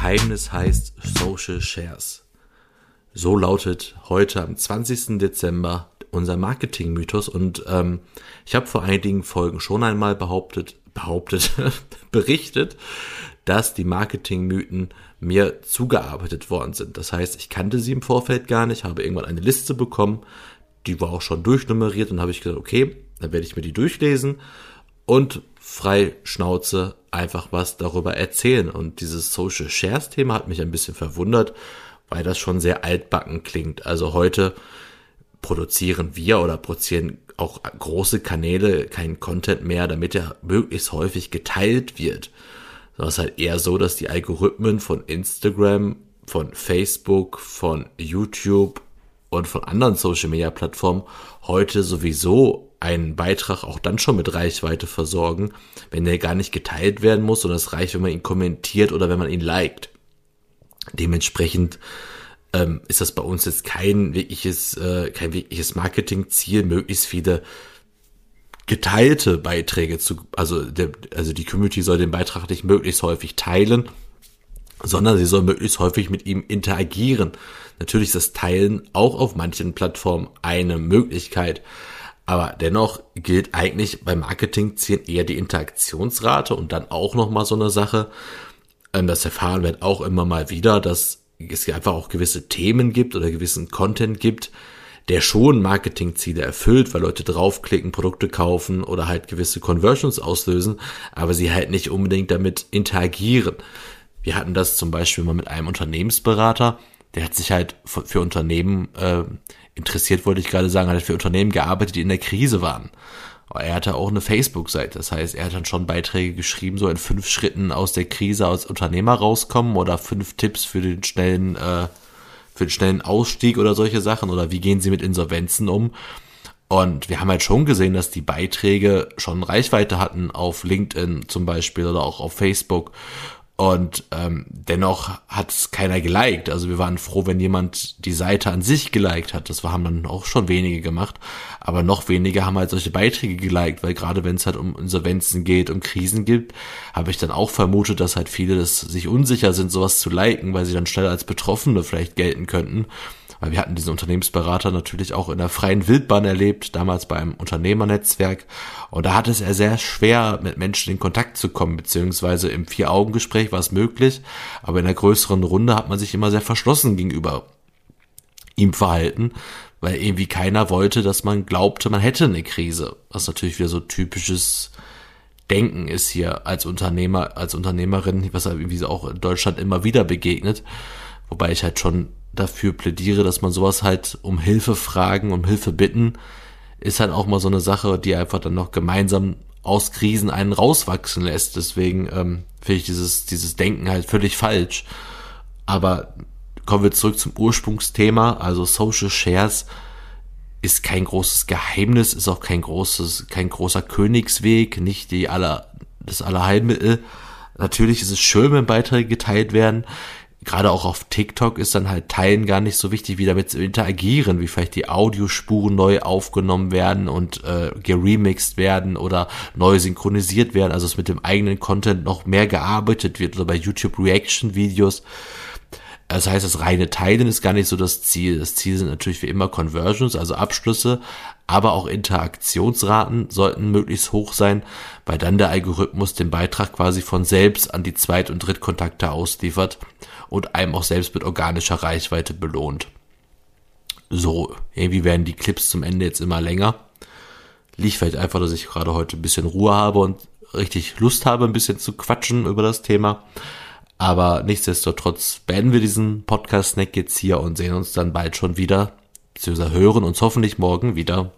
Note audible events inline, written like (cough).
Geheimnis heißt Social Shares. So lautet heute am 20. Dezember unser Marketing-Mythos und ähm, ich habe vor einigen Folgen schon einmal behauptet, behauptet, (laughs) berichtet, dass die Marketing-Mythen mir zugearbeitet worden sind. Das heißt, ich kannte sie im Vorfeld gar nicht, habe irgendwann eine Liste bekommen, die war auch schon durchnummeriert und habe ich gesagt, okay, dann werde ich mir die durchlesen und frei Schnauze einfach was darüber erzählen. Und dieses Social Shares Thema hat mich ein bisschen verwundert, weil das schon sehr altbacken klingt. Also heute produzieren wir oder produzieren auch große Kanäle keinen Content mehr, damit er möglichst häufig geteilt wird. Das ist halt eher so, dass die Algorithmen von Instagram, von Facebook, von YouTube und von anderen Social Media Plattformen heute sowieso einen Beitrag auch dann schon mit Reichweite versorgen, wenn der gar nicht geteilt werden muss und es reicht, wenn man ihn kommentiert oder wenn man ihn liked. Dementsprechend ähm, ist das bei uns jetzt kein wirkliches, äh, kein wirkliches Marketingziel, möglichst viele geteilte Beiträge zu, also der, also die Community soll den Beitrag nicht möglichst häufig teilen, sondern sie soll möglichst häufig mit ihm interagieren. Natürlich ist das Teilen auch auf manchen Plattformen eine Möglichkeit, aber dennoch gilt eigentlich beim Marketingzielen eher die Interaktionsrate und dann auch nochmal so eine Sache. Ähm, das erfahren wir auch immer mal wieder, dass es einfach auch gewisse Themen gibt oder gewissen Content gibt, der schon Marketingziele erfüllt, weil Leute draufklicken, Produkte kaufen oder halt gewisse Conversions auslösen, aber sie halt nicht unbedingt damit interagieren. Wir hatten das zum Beispiel mal mit einem Unternehmensberater, der hat sich halt für Unternehmen äh, interessiert, wollte ich gerade sagen, hat für Unternehmen gearbeitet, die in der Krise waren. Er hatte auch eine Facebook-Seite, das heißt, er hat dann schon Beiträge geschrieben, so in fünf Schritten aus der Krise als Unternehmer rauskommen oder fünf Tipps für den schnellen, äh, für den schnellen Ausstieg oder solche Sachen oder wie gehen sie mit Insolvenzen um. Und wir haben halt schon gesehen, dass die Beiträge schon Reichweite hatten auf LinkedIn zum Beispiel oder auch auf Facebook. Und ähm, dennoch hat es keiner geliked. Also wir waren froh, wenn jemand die Seite an sich geliked hat. Das haben dann auch schon wenige gemacht. Aber noch weniger haben halt solche Beiträge geliked, weil gerade wenn es halt um Insolvenzen geht, um Krisen gibt, habe ich dann auch vermutet, dass halt viele das sich unsicher sind, sowas zu liken, weil sie dann schnell als Betroffene vielleicht gelten könnten weil wir hatten diesen Unternehmensberater natürlich auch in der freien Wildbahn erlebt, damals beim Unternehmernetzwerk. Und da hatte es er sehr schwer, mit Menschen in Kontakt zu kommen, beziehungsweise im Vier-Augen-Gespräch war es möglich, aber in der größeren Runde hat man sich immer sehr verschlossen gegenüber ihm verhalten, weil irgendwie keiner wollte, dass man glaubte, man hätte eine Krise, was natürlich wieder so typisches Denken ist hier als Unternehmer, als Unternehmerin, was irgendwie auch in Deutschland immer wieder begegnet. Wobei ich halt schon dafür plädiere, dass man sowas halt um Hilfe fragen, um Hilfe bitten, ist halt auch mal so eine Sache, die einfach dann noch gemeinsam aus Krisen einen rauswachsen lässt. Deswegen ähm, finde ich dieses, dieses Denken halt völlig falsch. Aber kommen wir zurück zum Ursprungsthema, also Social Shares ist kein großes Geheimnis, ist auch kein großes, kein großer Königsweg, nicht die aller, das Allerheilmittel. Natürlich ist es schön, wenn Beiträge geteilt werden gerade auch auf TikTok ist dann halt Teilen gar nicht so wichtig, wie damit zu interagieren, wie vielleicht die Audiospuren neu aufgenommen werden und äh, geremixed werden oder neu synchronisiert werden, also es mit dem eigenen Content noch mehr gearbeitet wird oder bei YouTube Reaction Videos. Das heißt, das reine Teilen ist gar nicht so das Ziel. Das Ziel sind natürlich wie immer Conversions, also Abschlüsse, aber auch Interaktionsraten sollten möglichst hoch sein, weil dann der Algorithmus den Beitrag quasi von selbst an die Zweit- und Drittkontakte ausliefert und einem auch selbst mit organischer Reichweite belohnt. So, irgendwie werden die Clips zum Ende jetzt immer länger. Liegt vielleicht einfach, dass ich gerade heute ein bisschen Ruhe habe und richtig Lust habe, ein bisschen zu quatschen über das Thema. Aber nichtsdestotrotz beenden wir diesen Podcast-Snack jetzt hier und sehen uns dann bald schon wieder, beziehungsweise hören uns hoffentlich morgen wieder